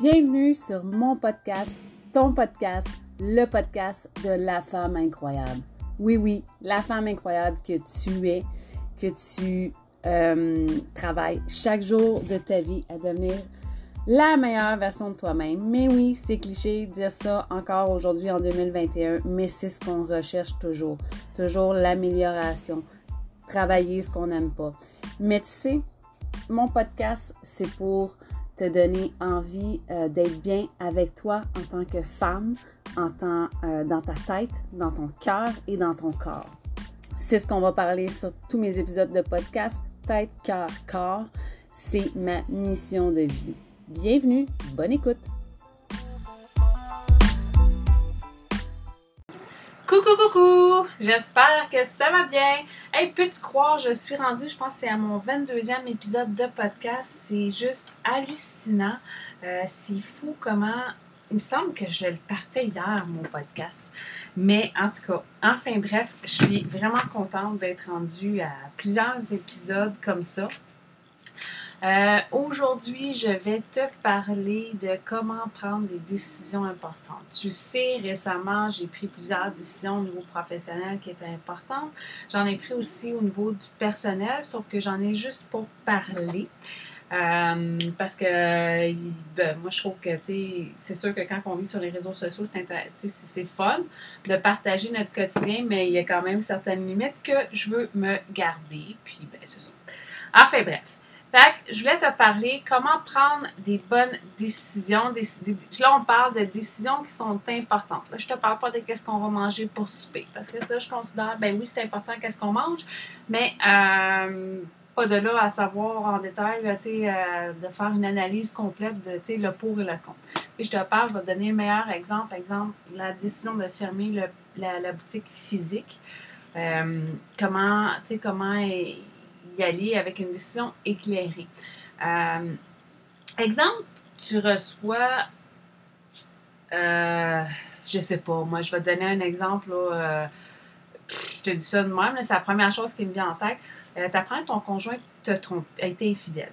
Bienvenue sur mon podcast, ton podcast, le podcast de la femme incroyable. Oui, oui, la femme incroyable que tu es, que tu euh, travailles chaque jour de ta vie à devenir la meilleure version de toi-même. Mais oui, c'est cliché de dire ça encore aujourd'hui en 2021, mais c'est ce qu'on recherche toujours. Toujours l'amélioration. Travailler ce qu'on n'aime pas. Mais tu sais, mon podcast, c'est pour te donner envie euh, d'être bien avec toi en tant que femme, en tant, euh, dans ta tête, dans ton cœur et dans ton corps. C'est ce qu'on va parler sur tous mes épisodes de podcast. Tête, cœur, corps, c'est ma mission de vie. Bienvenue, bonne écoute. Coucou, coucou! J'espère que ça va bien. Hey, peux-tu croire, je suis rendue, je pense que c'est à mon 22e épisode de podcast. C'est juste hallucinant. Euh, c'est fou comment. Il me semble que je le partais hier, mon podcast. Mais en tout cas, enfin bref, je suis vraiment contente d'être rendue à plusieurs épisodes comme ça. Euh, aujourd'hui, je vais te parler de comment prendre des décisions importantes. Tu sais, récemment, j'ai pris plusieurs décisions au niveau professionnel qui étaient importantes. J'en ai pris aussi au niveau du personnel, sauf que j'en ai juste pour parler. Euh, parce que ben, moi, je trouve que c'est sûr que quand on vit sur les réseaux sociaux, c'est fun de partager notre quotidien, mais il y a quand même certaines limites que je veux me garder. Puis, ben, c'est ça. Enfin, bref. Fait je voulais te parler comment prendre des bonnes décisions. là, on parle de décisions qui sont importantes. Là, je te parle pas de qu'est-ce qu'on va manger pour souper. Parce que ça, je considère, ben oui, c'est important qu'est-ce qu'on mange, mais euh, pas de là à savoir en détail, euh, de faire une analyse complète de le pour et le contre. Et je te parle, je vais te donner le meilleur exemple. Exemple, la décision de fermer la, boutique physique. Euh, comment, tu sais, comment y aller avec une décision éclairée. Euh, exemple, tu reçois, euh, je sais pas, moi je vais te donner un exemple, euh, je te dis ça de même, c'est la première chose qui me vient en tête. Tu apprends que ton conjoint te trompe, a été infidèle.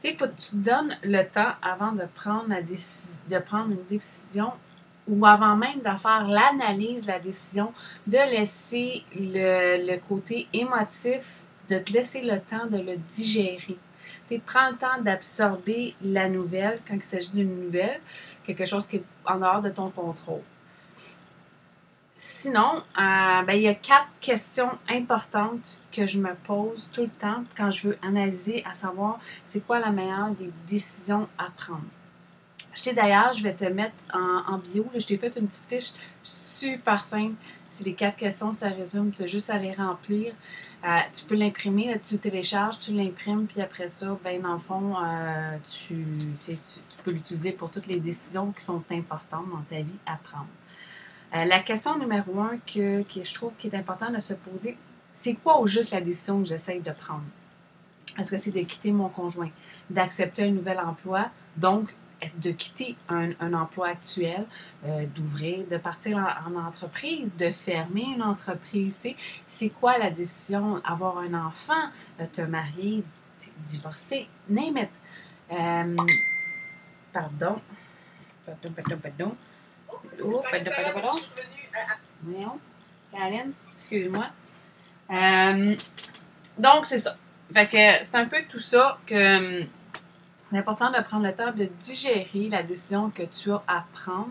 Tu il faut que tu te donnes le temps avant de prendre, la de prendre une décision ou avant même de faire l'analyse la décision, de laisser le, le côté émotif de te laisser le temps de le digérer. Tu prends le temps d'absorber la nouvelle quand il s'agit d'une nouvelle, quelque chose qui est en dehors de ton contrôle. Sinon, euh, ben, il y a quatre questions importantes que je me pose tout le temps quand je veux analyser, à savoir c'est quoi la meilleure des décisions à prendre? Je t'ai d'ailleurs, je vais te mettre en, bio, je t'ai fait une petite fiche super simple. C'est les quatre questions, ça résume, tu as juste à les remplir. Euh, tu peux l'imprimer, tu le télécharges, tu l'imprimes, puis après ça, ben, dans le fond, euh, tu, tu, peux l'utiliser pour toutes les décisions qui sont importantes dans ta vie à prendre. Euh, la question numéro un que, que je trouve qui est important de se poser, c'est quoi au juste la décision que j'essaye de prendre? Est-ce que c'est de quitter mon conjoint, d'accepter un nouvel emploi, donc de quitter un, emploi actuel, euh, d'ouvrir, de partir en, entreprise, de fermer une entreprise. C'est quoi la décision? Avoir un enfant, euh, te marier, divorcer, name it. Euh, pardon. Pardon, pardon, pardon. Oh, pardon, pardon, pardon. Voyons. Caroline, excuse-moi. donc, c'est ça. Fait que c'est un peu tout ça que c'est important de prendre le temps de digérer la décision que tu as à prendre,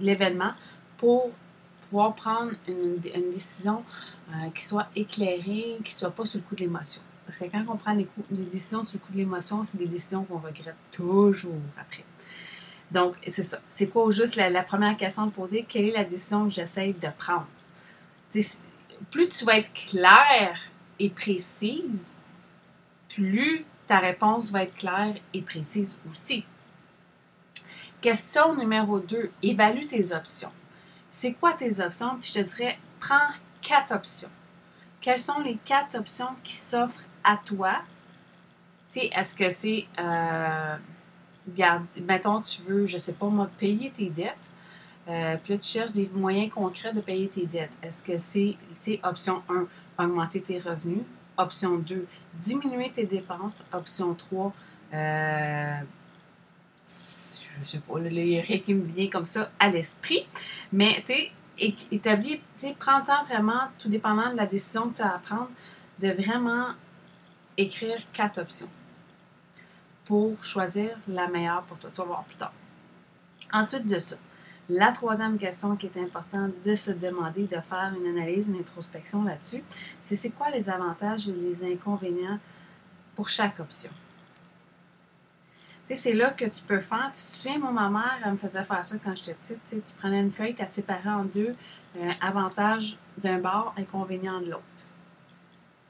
l'événement, pour pouvoir prendre une, décision euh, qui soit éclairée, qui ne soit pas sous le coup de l'émotion. Parce que quand on prend des, décisions sous le coup de l'émotion, c'est des décisions qu'on regrette toujours après. Donc, c'est ça. C'est quoi juste la, première question de poser? Quelle est la décision que j'essaie de prendre? plus tu vas être claire et précise, plus ta réponse va être claire et précise aussi. Question numéro 2, évalue tes options. C'est quoi tes options? Puis je te dirais, prends quatre options. Quelles sont les quatre options qui s'offrent à toi? est-ce que c'est, euh, mettons, tu veux, je sais pas moi, payer tes dettes. Euh, puis là, tu cherches des moyens concrets de payer tes dettes. Est-ce que c'est, option 1, augmenter tes revenus? Option 2, diminuer tes dépenses. Option 3, euh, je sais pas, les rien qui me vient comme ça à l'esprit. Mais, tu sais, établis, tu sais, prends le temps vraiment, tout dépendant de la décision que tu as à prendre, de vraiment écrire quatre options pour choisir la meilleure pour toi. Tu vas voir plus tard. Ensuite de ça, la troisième question qui est importante de se demander, de faire une analyse, une introspection là-dessus, c'est c'est quoi les avantages et les inconvénients pour chaque option? C'est là que tu peux faire. Tu te souviens, moi, ma mère, elle me faisait faire ça quand j'étais petite. Tu, prenais une feuille, tu la séparais en deux, euh, avantage d'un bord, inconvénient de l'autre.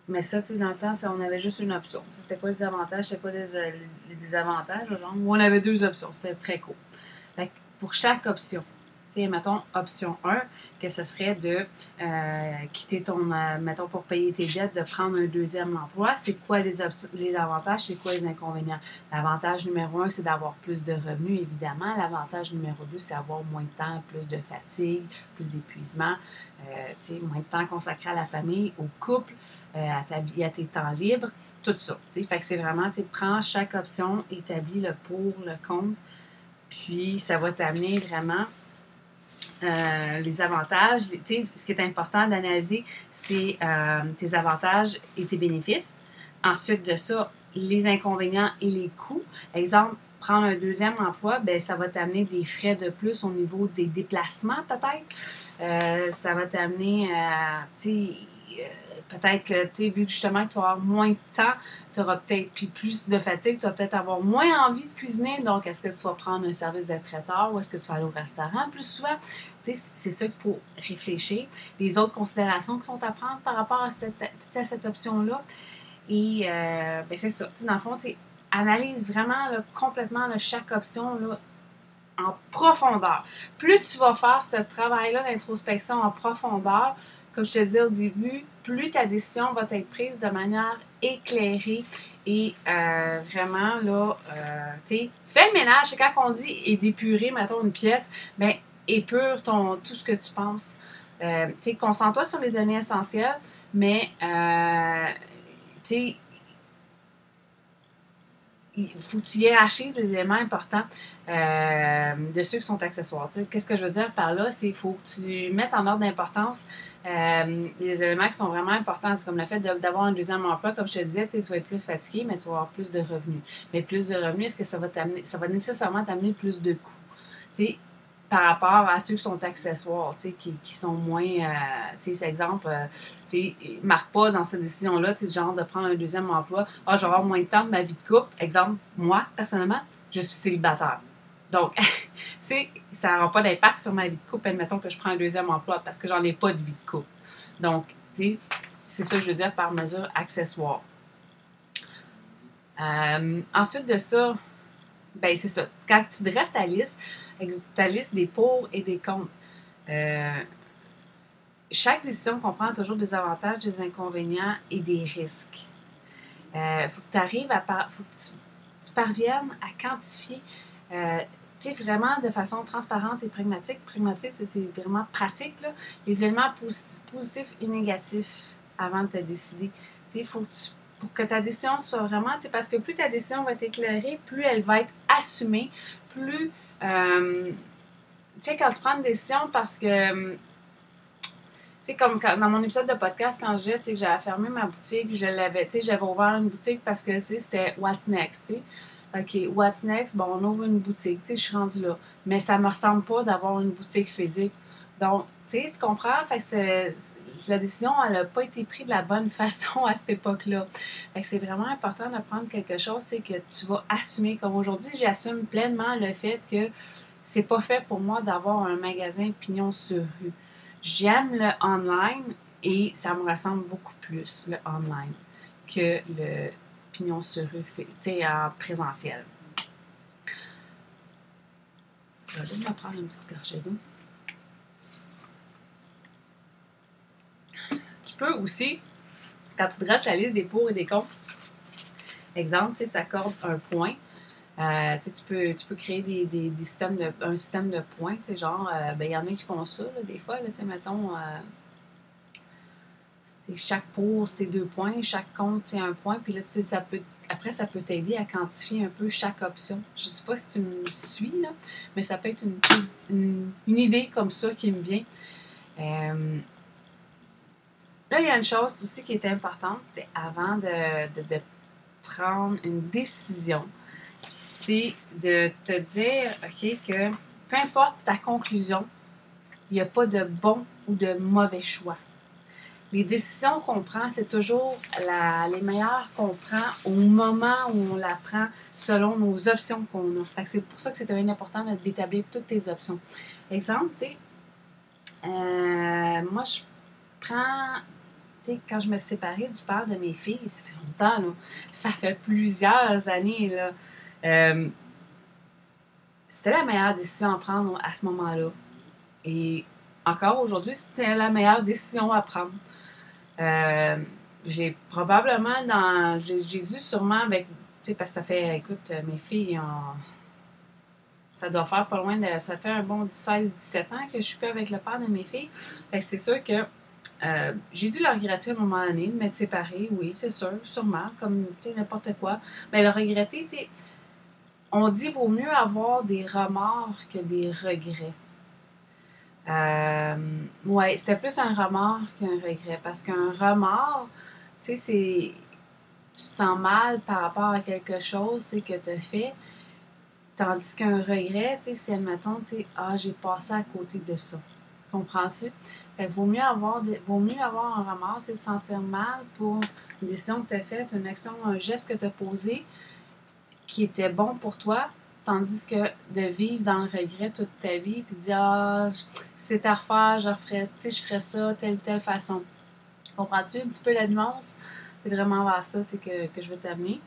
Mais ça, tu dans le temps, on avait juste une option. C'était pas les avantages, c'était pas les, euh, les désavantages. Genre. on avait deux options. C'était très court pour chaque option. Tu sais, mettons, option 1, que ce serait de euh, quitter ton, euh, mettons, pour payer tes dettes, de prendre un deuxième emploi. C'est quoi les, avantages, c'est quoi les inconvénients? L'avantage numéro 1, c'est d'avoir plus de revenus, évidemment. L'avantage numéro 2, c'est d'avoir moins de temps, plus de fatigue, plus d'épuisement, euh, moins de temps consacré à la famille, au couple. à, ta, à tes temps libres, tout ça. Fait que c'est vraiment, prends chaque option, établis le pour, le contre, puis, ça va t'amener vraiment euh, les avantages. Tu sais, ce qui est important d'analyser, c'est euh, tes avantages et tes bénéfices. Ensuite de ça, les inconvénients et les coûts. Exemple, prendre un deuxième emploi, ben ça va t'amener des frais de plus au niveau des déplacements peut-être. Euh, ça va t'amener, sais, peut-être que, tu vu justement que tu vas avoir moins de temps, tu auras peut-être plus de fatigue, tu vas peut-être avoir moins envie de cuisiner. Donc, est-ce que tu vas prendre un service de traiteur ou est-ce que tu vas aller au restaurant? Plus souvent? C'est ça qu'il faut réfléchir. Les autres considérations qui sont à prendre par rapport à cette, option-là. Et euh, ben c'est ça. dans le fond, analyse vraiment complètement chaque option en profondeur. Plus tu vas faire ce travail-là d'introspection en profondeur, comme je te disais au début, plus ta décision va être prise de manière éclairée et euh, vraiment, là, euh, tu sais, fais le ménage. C'est quand on dit et d'épurer, mettons, une pièce, bien, épure ton, tout ce que tu penses. Euh, concentre-toi sur les données essentielles, mais, tu sais, il faut que tu hiérarchises les éléments importants de ceux qui sont accessoires. Qu'est-ce que je veux dire par là? C'est qu'il faut que tu mettes en ordre d'importance euh, les éléments qui sont vraiment importants, c'est comme le fait d'avoir un deuxième emploi, comme je te disais, tu vas être plus fatigué, mais tu vas avoir plus de revenus. Mais plus de revenus, est-ce que ça va t'amener, ça va nécessairement t'amener plus de coûts? Par rapport à ceux qui sont accessoires, tu sais, qui, qui sont moins, euh, tu sais, exemple, euh, tu marque pas dans cette décision-là, tu sais, genre de prendre un deuxième emploi, ah, je vais avoir moins de temps de ma vie de couple. Exemple, moi, personnellement, je suis célibataire. Donc, ça n'aura pas d'impact sur ma vie de couple, admettons que je prends un deuxième emploi parce que j'en ai pas de vie de couple. Donc, c'est ça que je veux dire par mesure accessoire. Euh, ensuite de ça, ben c'est ça. Quand tu dresses ta liste, ta liste des pour et des contre, euh, chaque décision comprend toujours des avantages, des inconvénients et des risques. Il euh, faut que tu arrives à faut que tu, parviennes à quantifier sais, vraiment de façon transparente et pragmatique. Pragmatique, c'est vraiment pratique, là. Les éléments positifs et négatifs avant de te décider. Faut que pour que ta décision soit vraiment, parce que plus ta décision va être éclairée, plus elle va être assumée, plus, euh, tu sais, quand tu prends une décision parce que, tu sais, comme dans mon épisode de podcast, quand je disais que j'avais fermé ma boutique, je l'avais, tu sais, j'avais ouvert une boutique parce que, tu sais, c'était What's Next, tu sais. OK, what's next? Bon, on ouvre une boutique. Tu sais, je suis rendue là. Mais ça me ressemble pas d'avoir une boutique physique. Donc, tu sais, tu comprends? Fait que la décision, elle n'a pas été prise de la bonne façon à cette époque-là. Fait que c'est vraiment important de prendre quelque chose, c'est que tu vas assumer. Comme aujourd'hui, j'assume pleinement le fait que c'est pas fait pour moi d'avoir un magasin pignon sur rue. J'aime le online et ça me ressemble beaucoup plus, le online, que le pignon sur rue, tu en présentiel. Je vais me prendre une petite gorgée d'eau. Tu peux aussi, quand tu dresses la liste des pour et des contre, exemple, tu accordes un point. Euh, tu, peux, tu peux créer des, des, systèmes de, un système de points. Genre, euh, ben, il y en a qui font ça, des fois. Là, mettons, euh, chaque pour, c'est deux points, chaque compte, c'est un point. Puis là, ça peut après, ça peut t'aider à quantifier un peu chaque option. Je ne sais pas si tu me suis, là, mais ça peut être une, une, idée comme ça qui me vient. Là, il y a une chose aussi qui est importante avant de, de, prendre une décision. C'est de te dire, OK, que peu importe ta conclusion, il n'y a pas de bon ou de mauvais choix les décisions qu'on prend, c'est toujours les meilleures qu'on prend au moment où on la prend selon nos options qu'on a. C'est pour ça que c'est important d'établir toutes tes options. Exemple, tu euh, moi, je prends, quand je me suis séparée du père de mes filles, ça fait longtemps, là, ça fait plusieurs années, là, euh, c'était la meilleure décision à prendre à ce moment-là. Et encore aujourd'hui, c'était la meilleure décision à prendre. Euh, j'ai probablement dans. J'ai dû sûrement avec. Tu sais, parce que ça fait. Écoute, mes filles ont. Ça doit faire pas loin de. Ça fait un bon 16-17 ans que je suis plus avec le père de mes filles. Fait que c'est sûr que. Euh, j'ai dû le regretter à un moment donné de m'être séparée, oui, c'est sûr, sûrement, comme n'importe quoi. Mais le regretter, tu on dit vaut mieux avoir des remords que des regrets. Euh, ouais, c'était plus un remords qu'un regret. Parce qu'un remords, tu sais, c'est. Tu te sens mal par rapport à quelque chose que tu as fait. Tandis qu'un regret, tu sais, c'est, admettons, tu sais, ah, j'ai passé à côté de ça. Tu comprends-tu? Vaut mieux avoir, vaut mieux avoir un remords, tu sais, te sentir mal pour une décision que tu as faite, une action, un geste que tu as posé qui était bon pour toi, Tandis que de vivre dans le regret toute ta vie, puis de dire Ah, c'est à refaire, je referais, je ferais ça telle ou telle façon. Comprends-tu un petit peu la nuance? C'est vraiment vers ça que, que je veux t'amener.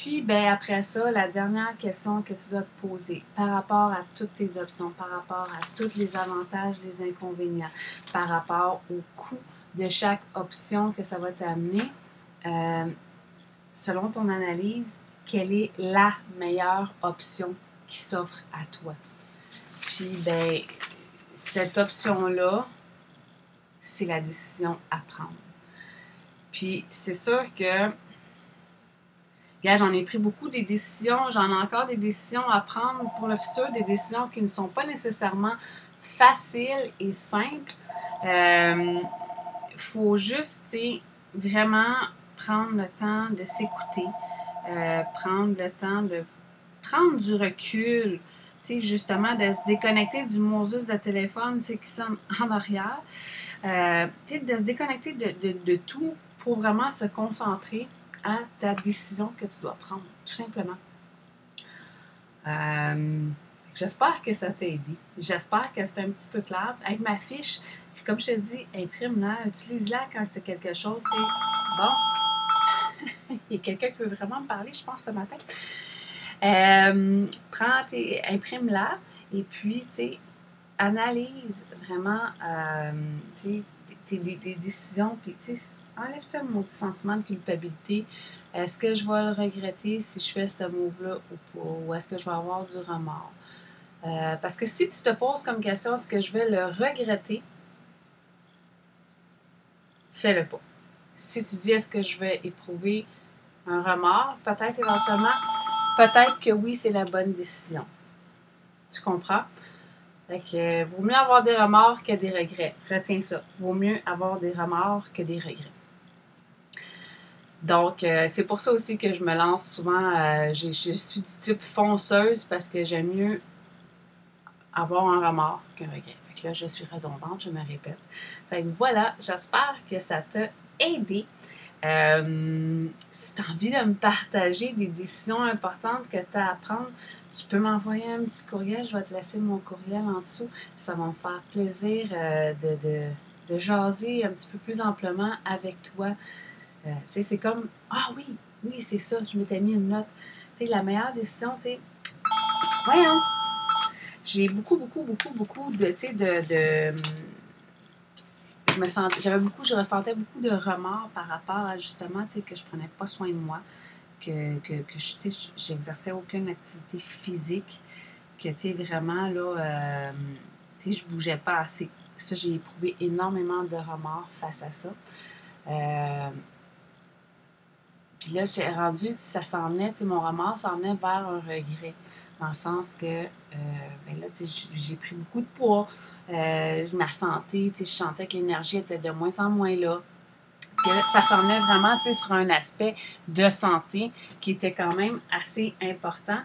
Puis, ben, après ça, la dernière question que tu dois te poser par rapport à toutes tes options, par rapport à tous les avantages, les inconvénients, par rapport au coût de chaque option que ça va t'amener, euh, selon ton analyse, quelle est la meilleure option qui s'offre à toi? Puis, ben, cette option-là, c'est la décision à prendre. Puis, c'est sûr que, j'en ai pris beaucoup des décisions, j'en ai encore des décisions à prendre pour le futur, des décisions qui ne sont pas nécessairement faciles et simples. Il euh, faut juste, vraiment prendre le temps de s'écouter, euh, prendre le temps de prendre du recul, justement, de se déconnecter du Moses de téléphone qui sont en arrière, euh, de se déconnecter de, tout pour vraiment se concentrer à ta décision que tu dois prendre, tout simplement. Euh, j'espère que ça t'a aidé. J'espère que c'est un petit peu clair. Avec ma fiche, comme je te dis, imprime-la, utilise-la quand tu as quelque chose. C'est bon. Il y a quelqu'un qui veut vraiment me parler, je pense, ce matin. Euh, prends, imprime-la et puis, tu sais, analyse vraiment euh, tes, décisions, puis tu sais, enlève-toi mon sentiment de culpabilité. Est-ce que je vais le regretter si je fais ce move-là ou pas? Ou est-ce que je vais avoir du remords? Euh, parce que si tu te poses comme question, est-ce que je vais le regretter? Fais-le pas. Si tu dis, est-ce que je vais éprouver un remords, peut-être éventuellement, peut-être que oui, c'est la bonne décision. Tu comprends? Fait que, euh, vaut mieux avoir des remords que des regrets. Retiens ça. Vaut mieux avoir des remords que des regrets. Donc, euh, c'est pour ça aussi que je me lance souvent. Euh, je, suis du type fonceuse parce que j'aime mieux avoir un remords qu'un regret. Fait que là, je suis redondante, je me répète. Fait que voilà, j'espère que ça t'a aidé. Euh, si tu as envie de me partager des décisions importantes que tu as à prendre, tu peux m'envoyer un petit courriel. Je vais te laisser mon courriel en dessous. Ça va me faire plaisir euh, de, de, jaser un petit peu plus amplement avec toi. Euh, c'est comme Ah oui, oui, c'est ça, je m'étais mis une note. Tu sais, la meilleure décision, tu sais, voyons. J'ai beaucoup, beaucoup, beaucoup, beaucoup de, de, de je j'avais beaucoup, je ressentais beaucoup de remords par rapport à justement, que je prenais pas soin de moi, que, que, que j'exerçais aucune activité physique, que, tu vraiment, là, euh, tu sais, je bougeais pas assez. Ça, j'ai éprouvé énormément de remords face à ça. Euh, Puis là, j'ai rendu, ça s'en venait, mon remords s'en venait vers un regret. Dans le sens que, euh, ben là, j'ai pris beaucoup de poids. Euh, ma santé, je sentais que l'énergie était de moins en moins là. ça s'en venait vraiment sur un aspect de santé qui était quand même assez important.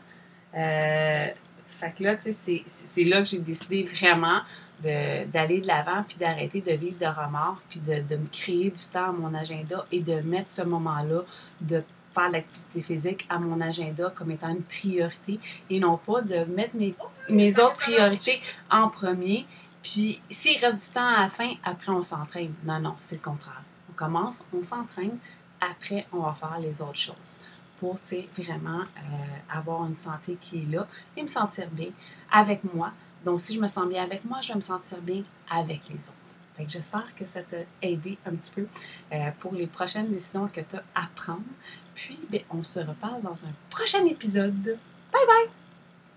Euh, fait que là, c'est là que j'ai décidé vraiment d'aller de l'avant, puis d'arrêter de vivre de remords, puis de, de, me créer du temps à mon agenda et de mettre ce moment-là de faire l'activité physique à mon agenda comme étant une priorité et non pas de mettre mes, mes autres priorités en premier. Puis, s'il reste du temps à la fin, après, on s'entraîne. Non, non, c'est le contraire. On commence, on s'entraîne, après, on va faire les autres choses pour, vraiment euh, avoir une santé qui est là et me sentir bien avec moi. Donc, si je me sens bien avec moi, je vais me sentir bien avec les autres. J'espère que ça t'a aidé un petit peu euh, pour les prochaines décisions que tu as à prendre. Puis, bien, on se reparle dans un prochain épisode. Bye bye!